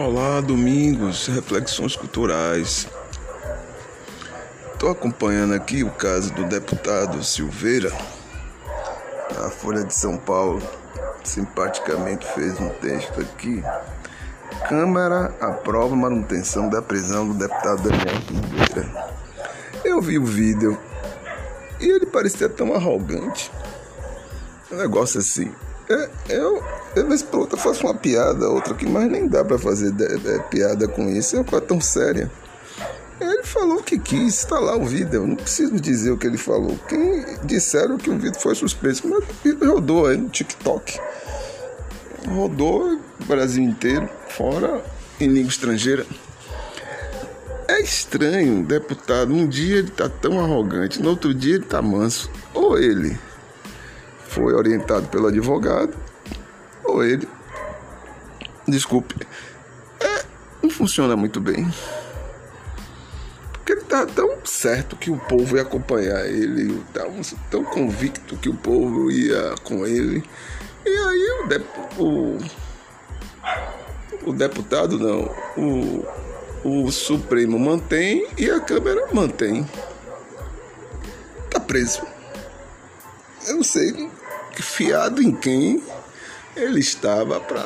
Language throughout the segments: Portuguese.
Olá, Domingos, Reflexões Culturais. Estou acompanhando aqui o caso do deputado Silveira. A Folha de São Paulo simpaticamente fez um texto aqui. Câmara aprova manutenção da prisão do deputado Daniel Silveira. Eu vi o vídeo e ele parecia tão arrogante. Um negócio assim. É, eu, eu vez por outra faço uma piada, outra que mais nem dá para fazer de, de, piada com isso, é uma coisa tão séria. Ele falou o que quis, está lá o vídeo, eu não preciso dizer o que ele falou. Quem disseram que o vídeo foi suspeito, mas o vídeo rodou aí no TikTok. Rodou o Brasil inteiro, fora em língua estrangeira. É estranho, deputado. Um dia ele tá tão arrogante, no outro dia ele tá manso. Ou ele foi orientado pelo advogado, ou ele, desculpe, é, não funciona muito bem. Porque ele tá tão certo que o povo ia acompanhar ele, tava tão convicto que o povo ia com ele. E aí o, o, o deputado não, o, o Supremo mantém e a Câmara mantém. Tá preso. Eu não sei fiado em quem ele estava para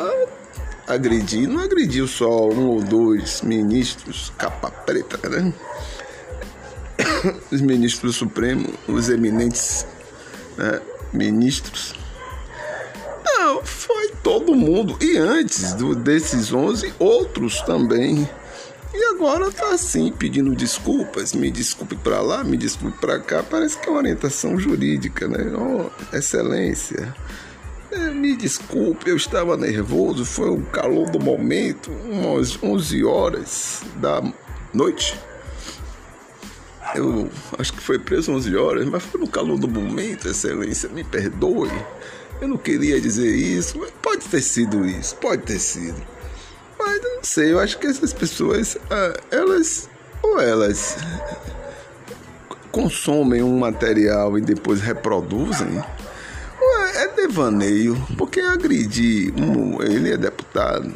agredir. Não agrediu só um ou dois ministros capa preta, né? Os ministros do Supremo, os eminentes né? ministros. Não, foi todo mundo. E antes do, desses 11, outros também. Agora tá assim, pedindo desculpas, me desculpe para lá, me desculpe para cá, parece que é uma orientação jurídica, né? Oh, excelência, é, me desculpe, eu estava nervoso, foi o calor do momento, umas 11 horas da noite. Eu acho que foi preso 11 horas, mas foi no calor do momento, excelência, me perdoe. Eu não queria dizer isso, mas pode ter sido isso, pode ter sido. Não sei, eu acho que essas pessoas, ah, elas, ou elas consomem um material e depois reproduzem, ou é, é devaneio, porque agredir, um, ele é deputado,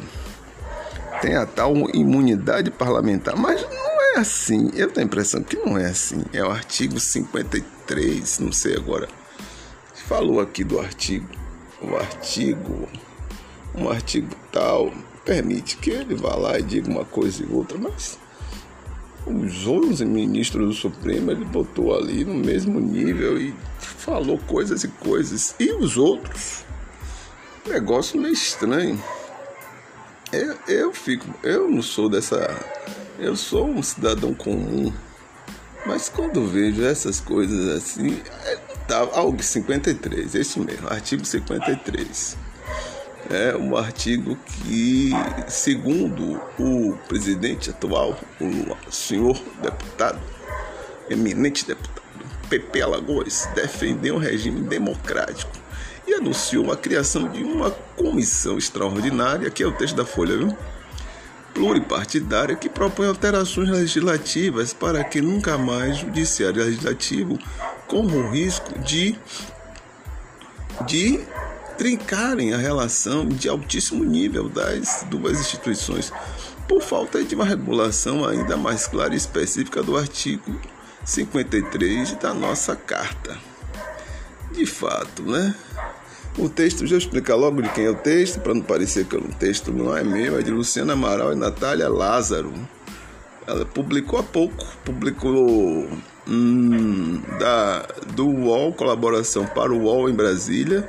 tem a tal imunidade parlamentar, mas não é assim, eu tenho a impressão que não é assim, é o artigo 53, não sei agora, falou aqui do artigo, o artigo, um artigo tal, permite que ele vá lá e diga uma coisa e outra, mas os 11 ministros do Supremo ele botou ali no mesmo nível e falou coisas e coisas. E os outros? Negócio meio estranho. Eu, eu fico, eu não sou dessa. Eu sou um cidadão comum. Mas quando vejo essas coisas assim, é, tá, algo 53, é isso mesmo, artigo 53 é um artigo que, segundo o presidente atual, o senhor deputado, eminente deputado PP Alagoas, defendeu um regime democrático e anunciou a criação de uma comissão extraordinária, que é o texto da Folha, viu? pluripartidária que propõe alterações legislativas para que nunca mais o judiciário legislativo corra o risco de de trincarem a relação de altíssimo nível das duas instituições, por falta de uma regulação ainda mais clara e específica do artigo 53 da nossa Carta. De fato, né? O texto, já explicar logo de quem é o texto, para não parecer que o texto não é meu, é de Luciana Amaral e Natália Lázaro. Ela publicou há pouco, publicou hum, da, do UOL, colaboração para o UOL em Brasília,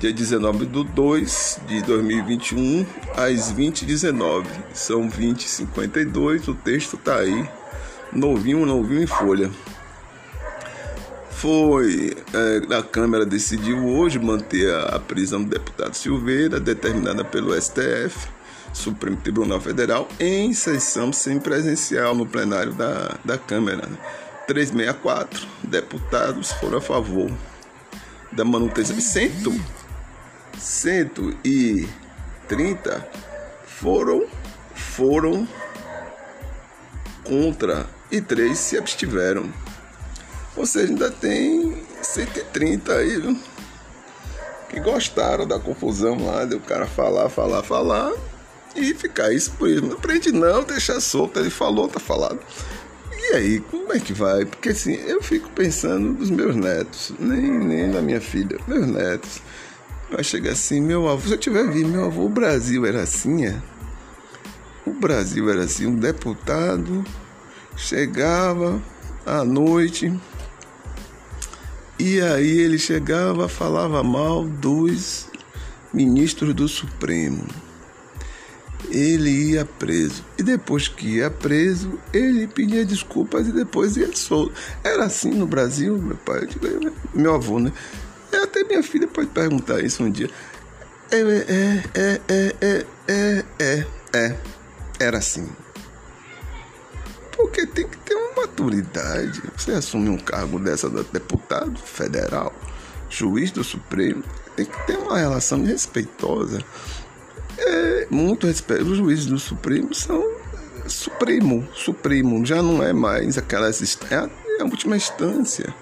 dia 19 de 2 de 2021, às 20h19. São 20h52, o texto está aí, novinho, novinho em folha. Foi, é, a Câmara decidiu hoje manter a, a prisão do deputado Silveira, determinada pelo STF, Supremo Tribunal Federal, em sessão semipresencial no plenário da, da Câmara. 364 deputados foram a favor da manutenção de 100 130 foram foram contra e três se abstiveram. Ou seja, ainda tem 130 aí, viu? Que gostaram da confusão lá, de o cara falar, falar, falar e ficar isso por isso. Não prende não, deixa solto, ele falou, tá falado. E aí, como é que vai? Porque assim, eu fico pensando nos meus netos, nem, nem na minha filha, meus netos. Vai chegar assim, meu avô, se eu tiver vindo, meu avô, o Brasil era assim, é? O Brasil era assim, um deputado chegava à noite e aí ele chegava, falava mal dos ministros do Supremo ele ia preso. E depois que ia preso, ele pedia desculpas e depois ia solto. Era assim no Brasil, meu pai, meu avô, né? Até minha filha pode perguntar isso um dia. É, é, é, é, é, é, é, é. Era assim. Porque tem que ter uma maturidade. Você assume um cargo dessa de deputado federal, juiz do Supremo, tem que ter uma relação respeitosa é, muito respeito. Os juízes do Supremo são Supremo, Supremo, já não é mais aquela é é a última instância.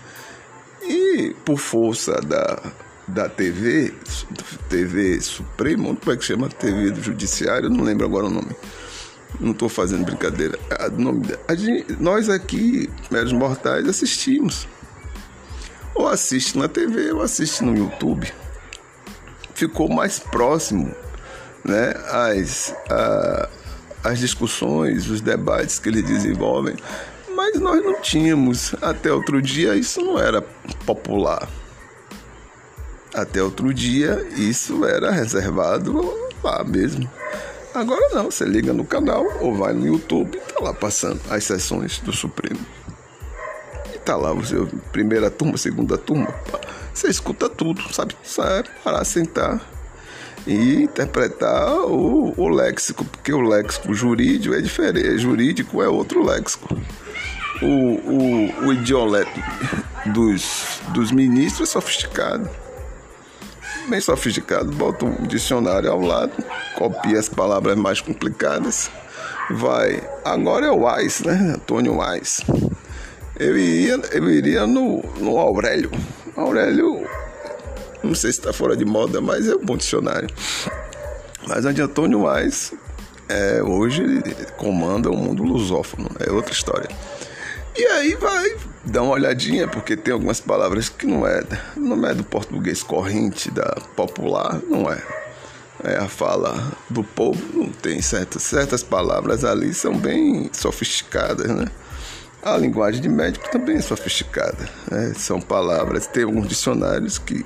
Por força da, da TV, TV Supremo, como é que chama? TV do Judiciário, não lembro agora o nome. Não estou fazendo brincadeira. A, nome, a gente, nós aqui, meros mortais, assistimos. Ou assiste na TV, ou assiste no YouTube. Ficou mais próximo né, as, a, as discussões, os debates que eles desenvolvem, mas nós não tínhamos. Até outro dia isso não era popular. Até outro dia isso era reservado lá mesmo. Agora não, você liga no canal ou vai no YouTube e tá lá passando as sessões do Supremo. E tá lá você, primeira turma, segunda turma, você escuta tudo, sabe? Só é parar, sentar e interpretar o, o léxico, porque o léxico jurídico é diferente, jurídico é outro léxico. O, o, o dos, dos ministros é sofisticado, bem sofisticado. Bota um dicionário ao lado, copia as palavras mais complicadas, vai. Agora é o Wise, né? Antônio Wise. Eu iria, eu iria no, no Aurélio. Aurélio não sei se está fora de moda, mas é um bom dicionário. Mas a de Antônio Mais, é, hoje comanda o mundo lusófono, é outra história. E aí vai dar uma olhadinha, porque tem algumas palavras que não é, não é do português corrente, da popular, não é. É a fala do povo, não tem certas, certas palavras ali, são bem sofisticadas, né? A linguagem de médico também é sofisticada. Né? São palavras, tem alguns dicionários que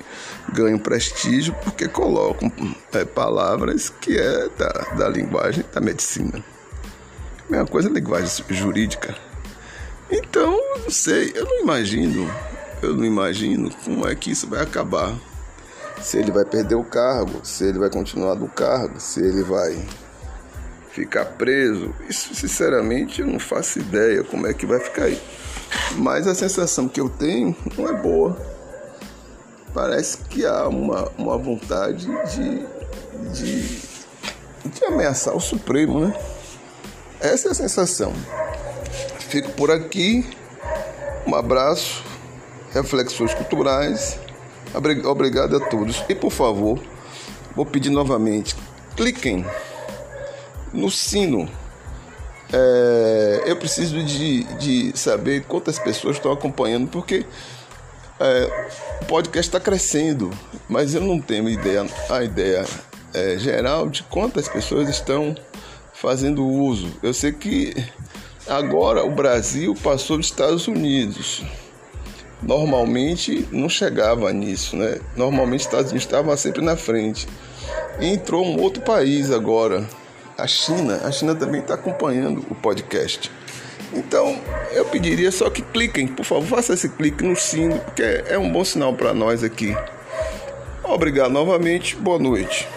ganham prestígio porque colocam é, palavras que é da, da linguagem da medicina. Mesma coisa a linguagem jurídica. Então, não sei, eu não imagino, eu não imagino como é que isso vai acabar. Se ele vai perder o cargo, se ele vai continuar no cargo, se ele vai ficar preso, isso sinceramente eu não faço ideia como é que vai ficar aí. Mas a sensação que eu tenho não é boa. Parece que há uma, uma vontade de, de, de ameaçar o Supremo, né? Essa é a sensação. Fico por aqui. Um abraço. Reflexões culturais. Obrigado a todos. E por favor, vou pedir novamente: cliquem no sino. É, eu preciso de, de saber quantas pessoas estão acompanhando, porque é, o podcast está crescendo, mas eu não tenho ideia, a ideia é, geral de quantas pessoas estão fazendo uso. Eu sei que agora o Brasil passou dos Estados Unidos. Normalmente não chegava nisso, né? Normalmente os Estados Unidos estavam sempre na frente. Entrou um outro país agora, a China, a China também está acompanhando o podcast. Então, eu pediria só que cliquem, por favor, faça esse clique no sino, porque é um bom sinal para nós aqui. Obrigado novamente, boa noite.